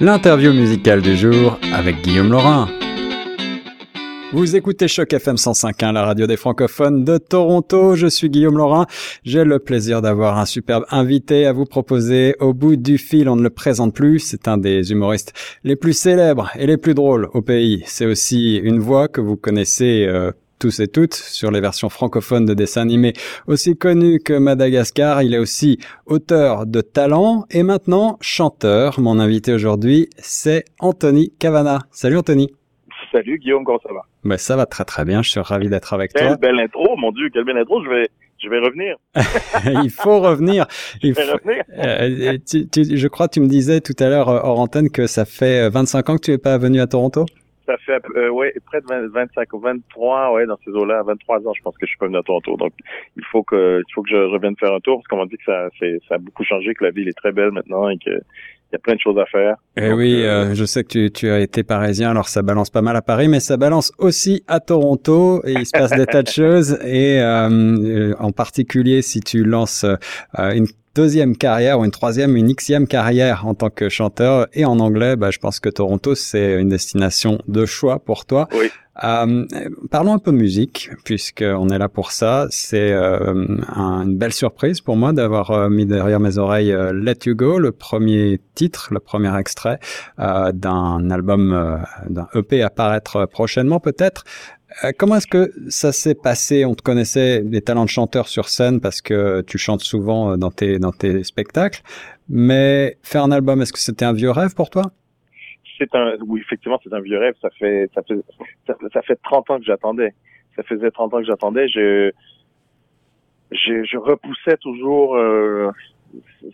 l'interview musicale du jour avec Guillaume Laurin. Vous écoutez Choc FM 105.1, la radio des francophones de Toronto. Je suis Guillaume Laurin. J'ai le plaisir d'avoir un superbe invité à vous proposer. Au bout du fil, on ne le présente plus. C'est un des humoristes les plus célèbres et les plus drôles au pays. C'est aussi une voix que vous connaissez euh, tous et toutes sur les versions francophones de dessins animés aussi connus que Madagascar. Il est aussi auteur de talent et maintenant chanteur. Mon invité aujourd'hui, c'est Anthony Cavana. Salut Anthony. Salut Guillaume, comment ça va? Ben, ça va très très bien, je suis ravi d'être avec toi. Quelle belle intro, mon Dieu, quelle belle intro, je vais, je vais revenir. Il faut revenir. Il faut... revenir. Euh, tu, tu, je crois que tu me disais tout à l'heure hors antenne que ça fait 25 ans que tu n'es pas venu à Toronto? Ça fait euh, ouais, près de 20, 25 ou 23, ouais, dans ces eaux-là, 23 ans, je pense que je suis pas venu à Toronto. Donc, il faut que, il faut que je revienne faire un tour parce qu'on m'a dit que ça, c'est, ça a beaucoup changé, que la ville est très belle maintenant et que il y a plein de choses à faire. Eh oui, euh, je sais que tu, tu, as été parisien, alors ça balance pas mal à Paris, mais ça balance aussi à Toronto et il se passe des tas de choses. Et euh, en particulier, si tu lances euh, une deuxième carrière ou une troisième, une xième carrière en tant que chanteur et en anglais, bah, je pense que Toronto, c'est une destination de choix pour toi. Oui. Euh, parlons un peu musique, puisqu'on est là pour ça. C'est euh, un, une belle surprise pour moi d'avoir euh, mis derrière mes oreilles Let You Go, le premier titre, le premier extrait d'un album, d'un EP à paraître prochainement peut-être. Comment est-ce que ça s'est passé? On te connaissait des talents de chanteur sur scène parce que tu chantes souvent dans tes, dans tes spectacles. Mais faire un album, est-ce que c'était un vieux rêve pour toi? C'est un, oui, effectivement, c'est un vieux rêve. Ça fait, ça fait, ça, ça fait 30 ans que j'attendais. Ça faisait 30 ans que j'attendais. Je, je, je, repoussais toujours euh,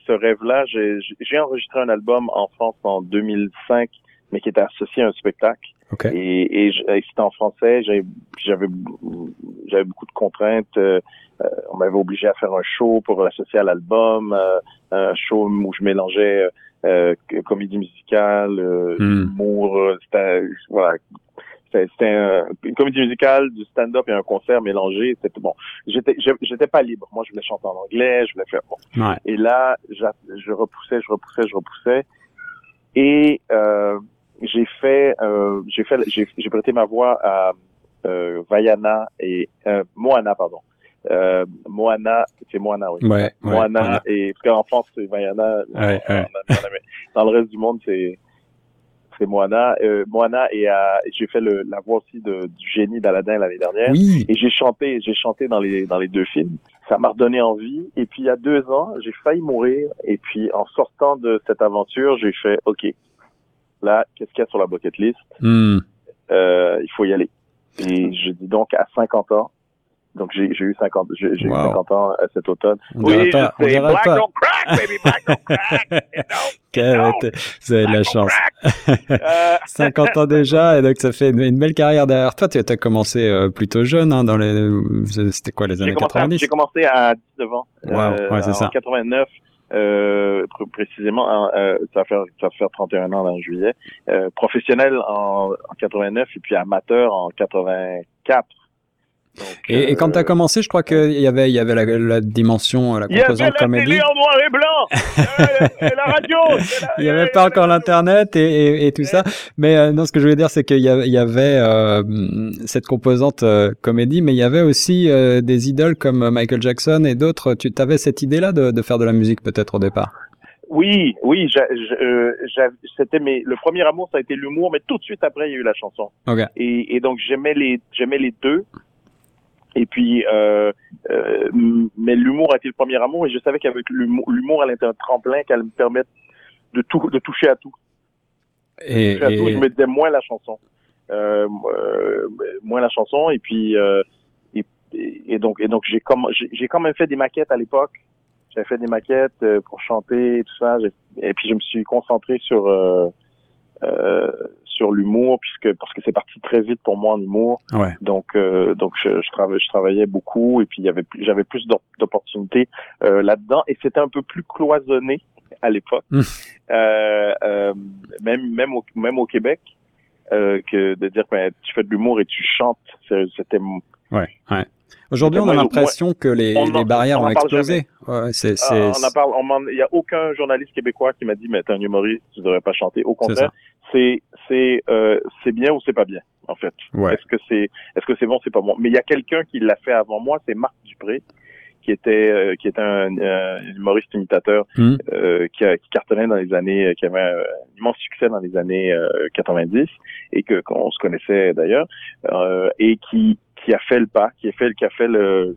ce rêve-là. J'ai enregistré un album en France en 2005, mais qui était associé à un spectacle. Okay. Et, et, et c'était en français. J'avais, j'avais beaucoup de contraintes. Euh, on m'avait obligé à faire un show pour l'associer à l'album, euh, un show où je mélangeais euh, comédie musicale, euh, Hmm. humour, euh, c'était voilà, c'était un- une comédie musicale, du stand-up et un concert mélangé. C'était bon. J'étais j'étais pas libre. Moi, je voulais chanter en anglais, je voulais faire bon. Ouais. Et là, je repoussais, je repoussais, je repoussais. Et euh, j'ai fait, euh, j'ai fait, j'ai j'ai prêté ma voix à euh, Vaiana et euh, Moana, pardon. Euh, Moana, c'est Moana, oui. Ouais, ouais, Moana et parce qu'en France c'est Vaiana. Dans le reste du monde c'est c'est Moana. Euh, Moana et j'ai fait le, la voix aussi de, du génie d'Aladin l'année dernière. Oui. Et j'ai chanté, j'ai chanté dans les dans les deux films. Ça m'a redonné envie. Et puis il y a deux ans, j'ai failli mourir. Et puis en sortant de cette aventure, j'ai fait OK. Là, qu'est-ce qu'il y a sur la bucket list? Hmm. Euh, Il faut y aller. Et je dis donc à 50 ans. Donc j'ai eu 50, j'ai j'ai eu Wow. 50 ans euh, cet automne. On dirait pas, on je sais. dirait Black pas. don't crack, baby, black don't crack. Vous avez de la chance. crack. Euh, 50 ans déjà, et donc ça fait une, une belle carrière derrière toi. Tu as commencé euh, plutôt jeune, hein, dans les, c'était quoi les années commencé, à- 90 j'ai commencé à 19 ans. Wow, ouais, c'est ça. 89, euh, pr- précisément, en, euh, ça, va faire, ça va faire 31 ans en juillet. Euh, professionnel en, en 89 et puis amateur en 84. Donc, Et, et quand tu as euh, commencé, je crois qu'il y avait, il y avait la, la dimension, la il y avait composante la comédie. télé en noir et blanc euh, et la radio Il n'y avait pas encore l'internet et, tout ça, mais euh, non, ce que je voulais dire, c'est qu'il y avait, il y avait euh, cette composante euh, comédie, mais il y avait aussi euh, des idoles comme Michael Jackson et d'autres. Tu avais cette idée-là de, de faire de la musique peut-être au départ? Oui, oui, euh, c'était mes, le premier amour, ça a été l'humour, mais tout de suite après, il y a eu la chanson. Ok. Et, et donc j'aimais les, j'aimais les deux. Et puis, euh, euh, mais l'humour a été le premier amour, et je savais qu'avec l'humour, l'humour, elle était un tremplin qu'elle me permettre de tout, de toucher à tout. Et, Toucher à tout, et- je me disais moins la chanson, euh, euh, moins la chanson, et puis, euh, et, et donc, et donc j'ai comme, j'ai quand même fait des maquettes à l'époque. J'avais fait des maquettes euh, pour chanter et tout ça. Et puis je me suis concentré sur euh, euh, sur l'humour puisque parce que c'est parti très vite pour moi en humour. ouais. Donc euh, donc je, je, travaillais, je travaillais beaucoup et puis il y avait j'avais plus d'op- d'opportunités euh, là-dedans et c'était un peu plus cloisonné à l'époque. Mm. Euh, euh, même même au, même au Québec euh, que de dire ben, tu fais de l'humour et tu chantes. C'était Ouais, ouais. Aujourd'hui, on a l'impression que les, les barrières ont explosé. Ouais, euh, on en parle. Il y a aucun journaliste québécois qui m'a dit mais t'es un humoriste, tu devrais pas chanter. Au contraire, c'est c'est euh, c'est bien ou c'est pas bien en fait. Ouais. Est-ce que c'est est-ce que c'est bon, c'est pas bon? Mais il y a quelqu'un qui l'a fait avant moi, c'est Marc Dupré qui était euh, qui était un, humoriste imitateur hmm. euh, qui, qui, cartonnait dans les années qui avait un immense succès dans les années 90 et que qu'on se connaissait d'ailleurs et qui qui a fait le pas, qui a fait qui a fait le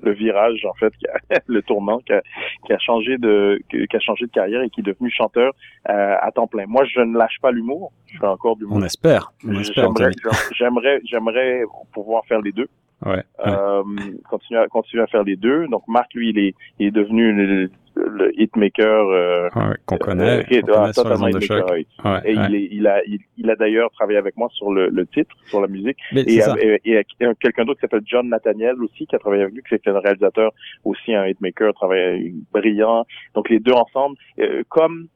le virage en fait, le tournant, qui a, qui a, changé de qui a changé de carrière et qui est devenu chanteur euh, à temps plein. Moi, je ne lâche pas l'humour. Je fais encore du On espère. On espère. J'aimerais, j'aimerais pouvoir faire les deux. Ouais, Euh, continuer, à, continuer à faire les deux. Donc Marc, lui, il est, il est devenu le, le hitmaker euh, ouais, qu'on connaît, euh, qu connaît ouais, et il, est, il a, il, il a d'ailleurs travaillé avec moi sur le, le titre, sur la musique. et, et, et, quelqu'un d'autre qui s'appelle John Nathaniel aussi, qui a travaillé avec lui, qui est un réalisateur aussi, un hitmaker, travaille brillant. Donc les deux ensemble, euh, comme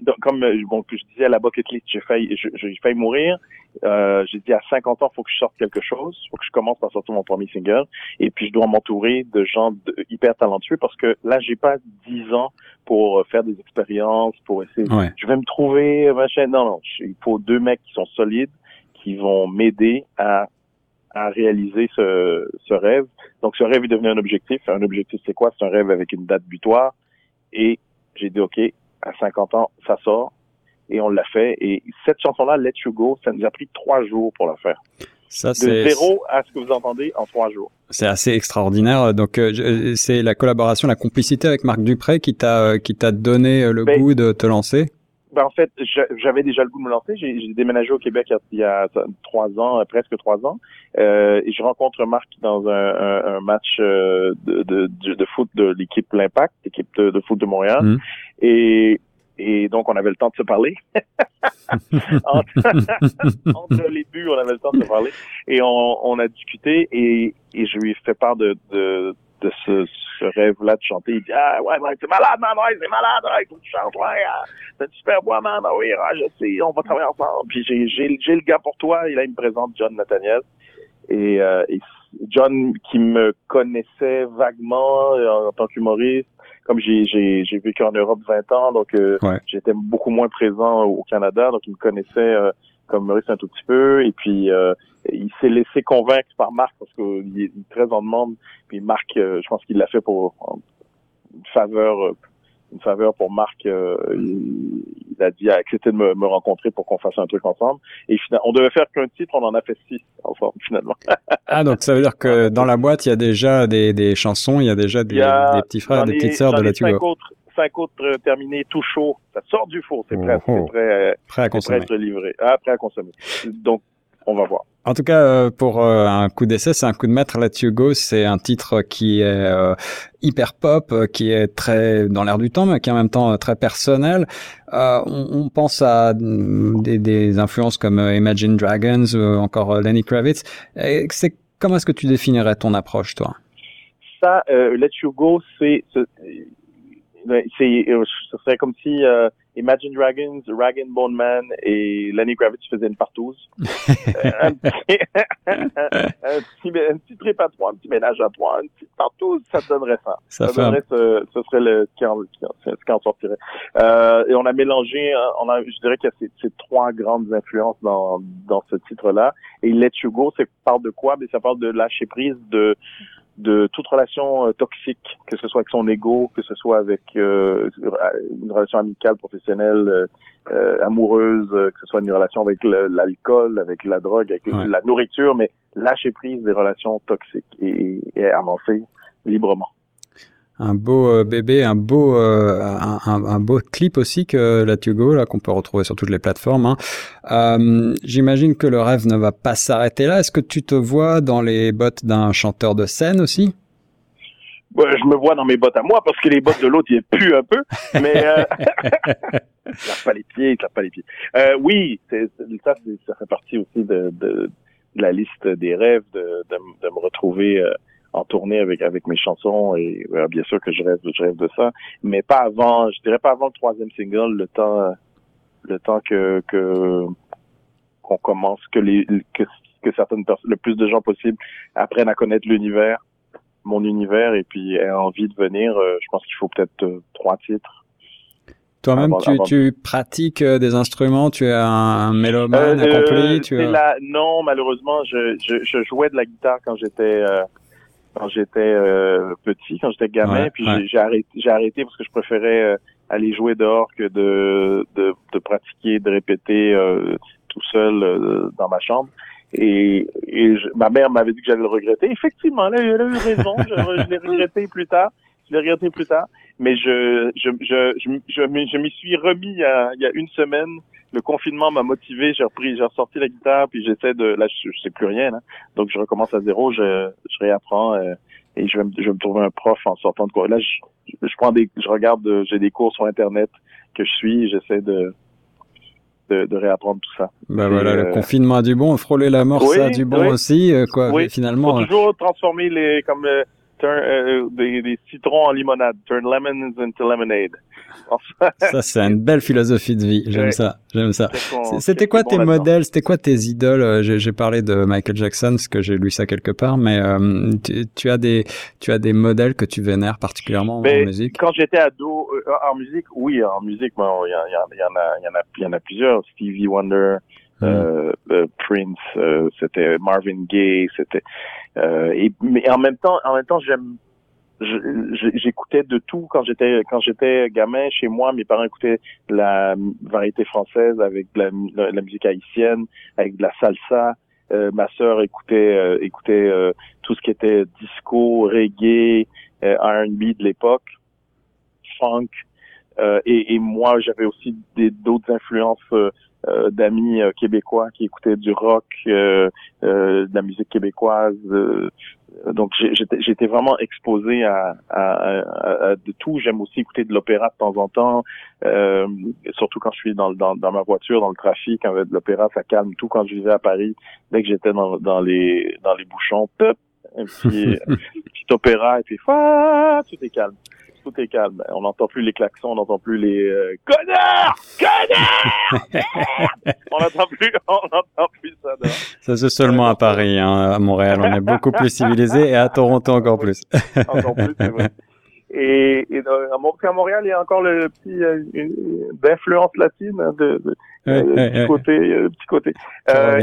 donc, comme euh, bon, je disais à la bucket list, j'ai failli, j'ai failli mourir. Euh, j'ai dit à 50 ans, faut que je sorte quelque chose, faut que je commence par sortir mon premier single, et puis je dois m'entourer de gens hyper talentueux parce que là, j'ai pas 10 ans pour faire des expériences, pour essayer. Je vais me trouver machin. Non, non, il faut deux mecs qui sont solides, qui vont m'aider à à réaliser ce, ce rêve. Donc, ce rêve est devenu un objectif. Un objectif, c'est quoi? C'est un rêve avec une date butoir. Et j'ai dit, OK, à 50 ans, ça sort. Et on l'a fait. Et cette chanson-là, Let You Go, ça nous a pris trois jours pour la faire. Ça, de zéro à ce que vous entendez en trois jours. C'est assez extraordinaire. Donc, euh, c'est la collaboration, la complicité avec Marc Dupré qui t'a qui t'a donné le ben, goût de te lancer? Ben, en fait, j'avais déjà le goût de me lancer. J'ai déménagé au Québec il y a trois ans, euh, presque trois ans. Euh, et je rencontre Marc dans un, un, match euh, de, de, de, foot de l'équipe L'Impact, l'équipe de, foot de Montréal. Mmh. Et, et donc, on avait le temps de se parler. entre, les buts, on avait le temps de se parler. Et on, on a discuté et, et je lui ai fait part de, de, de ce, ce rêve-là de chanter. Il dit, ah, ouais, ouais, c'est malade, man, ouais, c'est malade, ouais, il faut que tu chantes, ouais, c'est ah, super bois, man, ah oui, ah, je sais, on va travailler ensemble. Puis j'ai, j'ai, j'ai le gars pour toi, et là, il me présente John Nathaniel. Et, euh, et John, qui me connaissait vaguement euh, en, tant qu'humoriste, comme j'ai, vécu en Europe 20 ans, donc euh, j'étais beaucoup moins présent au Canada, donc il me connaissait euh, comme humoriste un tout petit peu. Et puis, euh, il s'est laissé convaincre par Marc parce qu'il est très en demande. Puis Marc, euh, je pense qu'il l'a fait pour une faveur, une faveur pour Marc. il, a dit, a accepté de me, rencontrer pour qu'on fasse un truc ensemble. Et finalement, on devait faire qu'un titre, on en a fait six ensemble finalement. ah donc ça veut dire que dans la boîte, il y a déjà des, des chansons, il y a déjà des, des petits frères, des petites sœurs de la Tugo cinq autres terminés tout chaud. Ça sort du four, c'est prêt, c'est prêt, prêt, à consommer. Prêt à être livré. Ah, prêt à consommer. Donc, on va voir. En tout cas, euh, pour euh, un coup d'essai, c'est un coup de maître. Let You Go, c'est un titre qui est euh, hyper pop, qui est très dans l'air du temps, mais qui est en même temps très personnel. On, on, pense à des, des, influences comme Imagine Dragons ou encore Lenny Kravitz. C'est comment est-ce que tu définirais ton approche, toi? Ça, Let You Go, c'est c'est, ce serait comme si Imagine Dragons, Rag Bone Man et Lenny Kravitz faisaient une partouze. un, petit, un, petit, trip à trois, un petit ménage à trois, une petite partouze, ça donnerait ça. Ça, donnerait ce, ce, serait le ce qui en, qui en sortirait. Euh, et on a mélangé, on a, je dirais qu'il y a ces, ces, trois grandes influences dans, dans ce titre-là. Et Let You Go, c'est parle de quoi? Mais ça parle de lâcher prise, de de toute relation euh, toxique, que ce soit avec son ego, que ce soit avec euh, une relation amicale, professionnelle, euh, euh amoureuse, que ce soit une relation avec l'alcool, avec la drogue, avec la nourriture, mais lâcher prise des relations toxiques et, et avancer librement un beau euh, bébé, un beau, euh, un, un, beau clip aussi que la Tugo là qu'on peut retrouver sur toutes les plateformes. Hein. Euh, J'imagine que le rêve ne va pas s'arrêter là. Est-ce que tu te vois dans les bottes d'un chanteur de scène aussi? Je me vois dans mes bottes à moi parce que les bottes de l'autre il puent un peu, mais euh... il pas les pieds, il pas les pieds. Euh, oui, ça, ça fait partie aussi de, de, de, la liste des rêves de me retrouver en tournée avec avec mes chansons et euh, bien sûr que je rêve je rêve de ça mais pas avant je dirais pas avant le troisième single le temps le temps que que qu'on commence que les que que certaines personnes, le plus de gens possible apprennent à connaître l'univers, mon univers, et puis aient envie de venir. Euh, je pense qu'il faut peut-être trois titres. Toi-même, tu, tu, pratiques des instruments, tu es un, mélomane accompli. Tu Non, malheureusement, je, je, je, jouais de la guitare quand j'étais quand j'étais euh, petit, quand j'étais gamin, puis j'ai arrêté, j'ai arrêté parce que je préférais euh, aller jouer dehors que de, de, de pratiquer, de répéter euh, tout seul dans ma chambre. Et, et ma mère m'avait dit que j'allais le regretter. Effectivement, elle, elle a eu raison. je, je l'ai regretté plus tard. Je l'ai regretté plus tard. Mais je, je, je, je, je, je m'y suis remis il y, a, il y a une semaine le confinement m'a motivé, j'ai repris, j'ai ressorti la guitare, puis j'essaie de, là, je, sais plus rien, donc je recommence à zéro, je, je réapprends euh, et je vais, me, je vais me trouver un prof en sortant de quoi. Là, je, je prends des, je regarde, euh, j'ai des cours sur internet que je suis, j'essaie de, de, de, réapprendre tout ça. Ben voilà, le euh, confinement a du bon, frôler la mort, ça a du bon aussi, quoi. Oui. Finalement, Faut toujours transformer les, comme turn, des, des, citrons en limonade, turn lemons into lemonade. ça, c'est une belle philosophie de vie. J'aime ça. J'aime ça. C'était quoi tes modèles? C'était quoi tes idoles? Euh, J'ai parlé de Michael Jackson parce que j'ai lu ça quelque part, mais euh, tu, as des tu as des modèles que tu vénères particulièrement en musique? Quand j'étais ado euh, en musique, oui, en musique, il bon, y, y, y, en a, il y en a, il y en a plusieurs. Stevie Wonder. Mm. Euh, Prince, c'était Marvin Gaye, c'était et mais en même temps, en même temps, j'aime j'écoutais de tout quand j'étais quand j'étais gamin. Chez moi mes parents écoutaient la variété française avec la, la, musique haïtienne avec de la salsa. Euh, ma sœur écoutait euh, écoutait euh, tout ce qui était disco reggae R&B de l'époque funk. Et, et, moi j'avais aussi d'autres influences d'amis québécois qui écoutaient du rock, de la musique québécoise, donc j'étais vraiment exposé à, à, de tout. J'aime aussi écouter de l'opéra de temps en temps, euh, surtout quand je suis dans, dans, dans, ma voiture, dans le trafic, avec de l'opéra, ça calme tout. Quand je vivais à Paris, dès que j'étais dans, dans les dans les bouchons, pop, un petit, petit opéra et puis tout est calme tout est calme. On n'entend plus les klaxons, on n'entend plus les euh, connards, connards. on n'entend plus, on n'entend plus ça. Ça c'est seulement à Paris, hein. à Montréal, on est beaucoup plus civilisé et à Toronto encore plus. encore plus, c'est vrai. Et, et à Montréal, il y a encore le petit euh, d'influence latine hein, de, de euh, côté, euh, petit côté,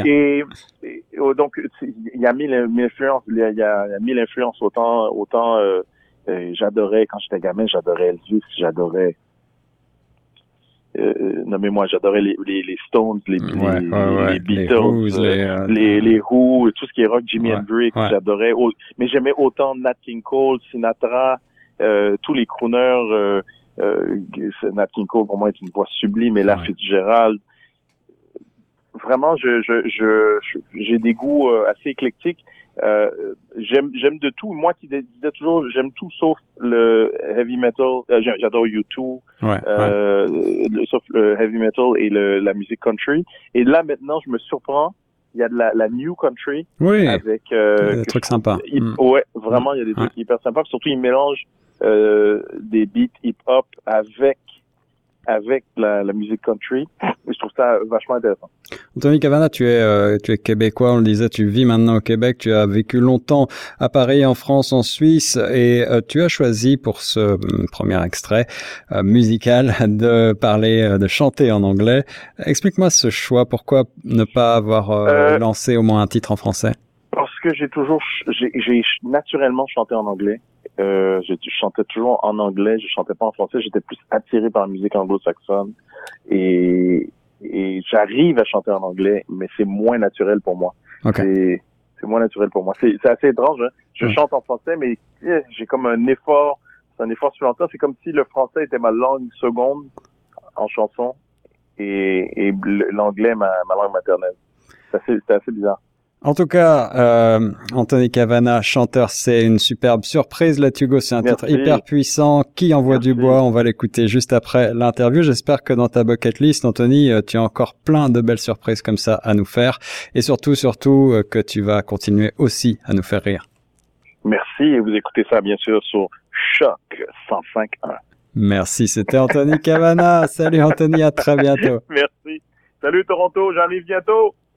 et, et, oh, donc il y a mille, influences, il y a, y a mille influences autant autant euh, j'adorais, quand j'étais gamin, j'adorais Elvis, j'adorais euh, nommez-moi, j'adorais les, les, les, Stones, les, les, Beatles, euh, les, les, Who, tout ce qui est rock, Jimi Hendrix, j'adorais. Mais j'aimais autant Nat King Cole, Sinatra, euh, tous les crooners. Euh, Nat King Cole pour moi est une voix sublime, et la Fitzgerald. Vraiment, je, je, je, j'ai des goûts assez éclectiques. Euh, j'aime j'aime de tout. Moi qui disais toujours j'aime tout sauf le heavy metal. Euh, j'adore U2, euh, sauf le heavy metal et le, la musique country. Et là maintenant je me surprends. Il y a de la, la new country oui. avec euh, des trucs sympas. Mm. Ouais, vraiment il y a des trucs hyper sympas. Surtout ils mélangent euh, des beats hip hop avec avec la, la, musique country. je trouve ça vachement intéressant. Anthony Cavana, tu es, euh, tu es québécois, on le disait, tu vis maintenant au Québec, tu as vécu longtemps à Paris, en France, en Suisse, et euh, tu as choisi pour ce euh, premier extrait musical de parler, de chanter en anglais. Explique-moi ce choix, pourquoi ne pas avoir lancé au moins un titre en français? Parce que j'ai toujours, j'ai naturellement chanté en anglais. Euh, je, chantais toujours en anglais, je chantais pas en français, j'étais plus attiré par la musique anglo-saxonne et, et j'arrive à chanter en anglais, mais c'est moins naturel pour moi. C'est, c'est moins naturel pour moi. C'est, assez étrange. Hein. Je chante en français, mais eh, j'ai comme un effort, c'est un effort supplémentaire. C'est comme si le français était ma langue seconde en chanson et, et l'anglais ma, ma langue maternelle. C'est assez, c'est assez bizarre. En tout cas, euh, Anthony Cavana, chanteur, c'est une superbe surprise. La Tugo, c'est un titre hyper puissant qui envoie du bois? On va l'écouter juste après l'interview. J'espère que dans ta bucket list, Anthony, euh, tu as encore plein de belles surprises comme ça à nous faire. Et surtout, surtout, euh, que tu vas continuer aussi à nous faire rire. Merci. Et vous écoutez ça, bien sûr, sur Choc 105.1. Merci. C'était Anthony Cavana. Salut Anthony, à très bientôt. Merci. Salut Toronto, j'arrive bientôt.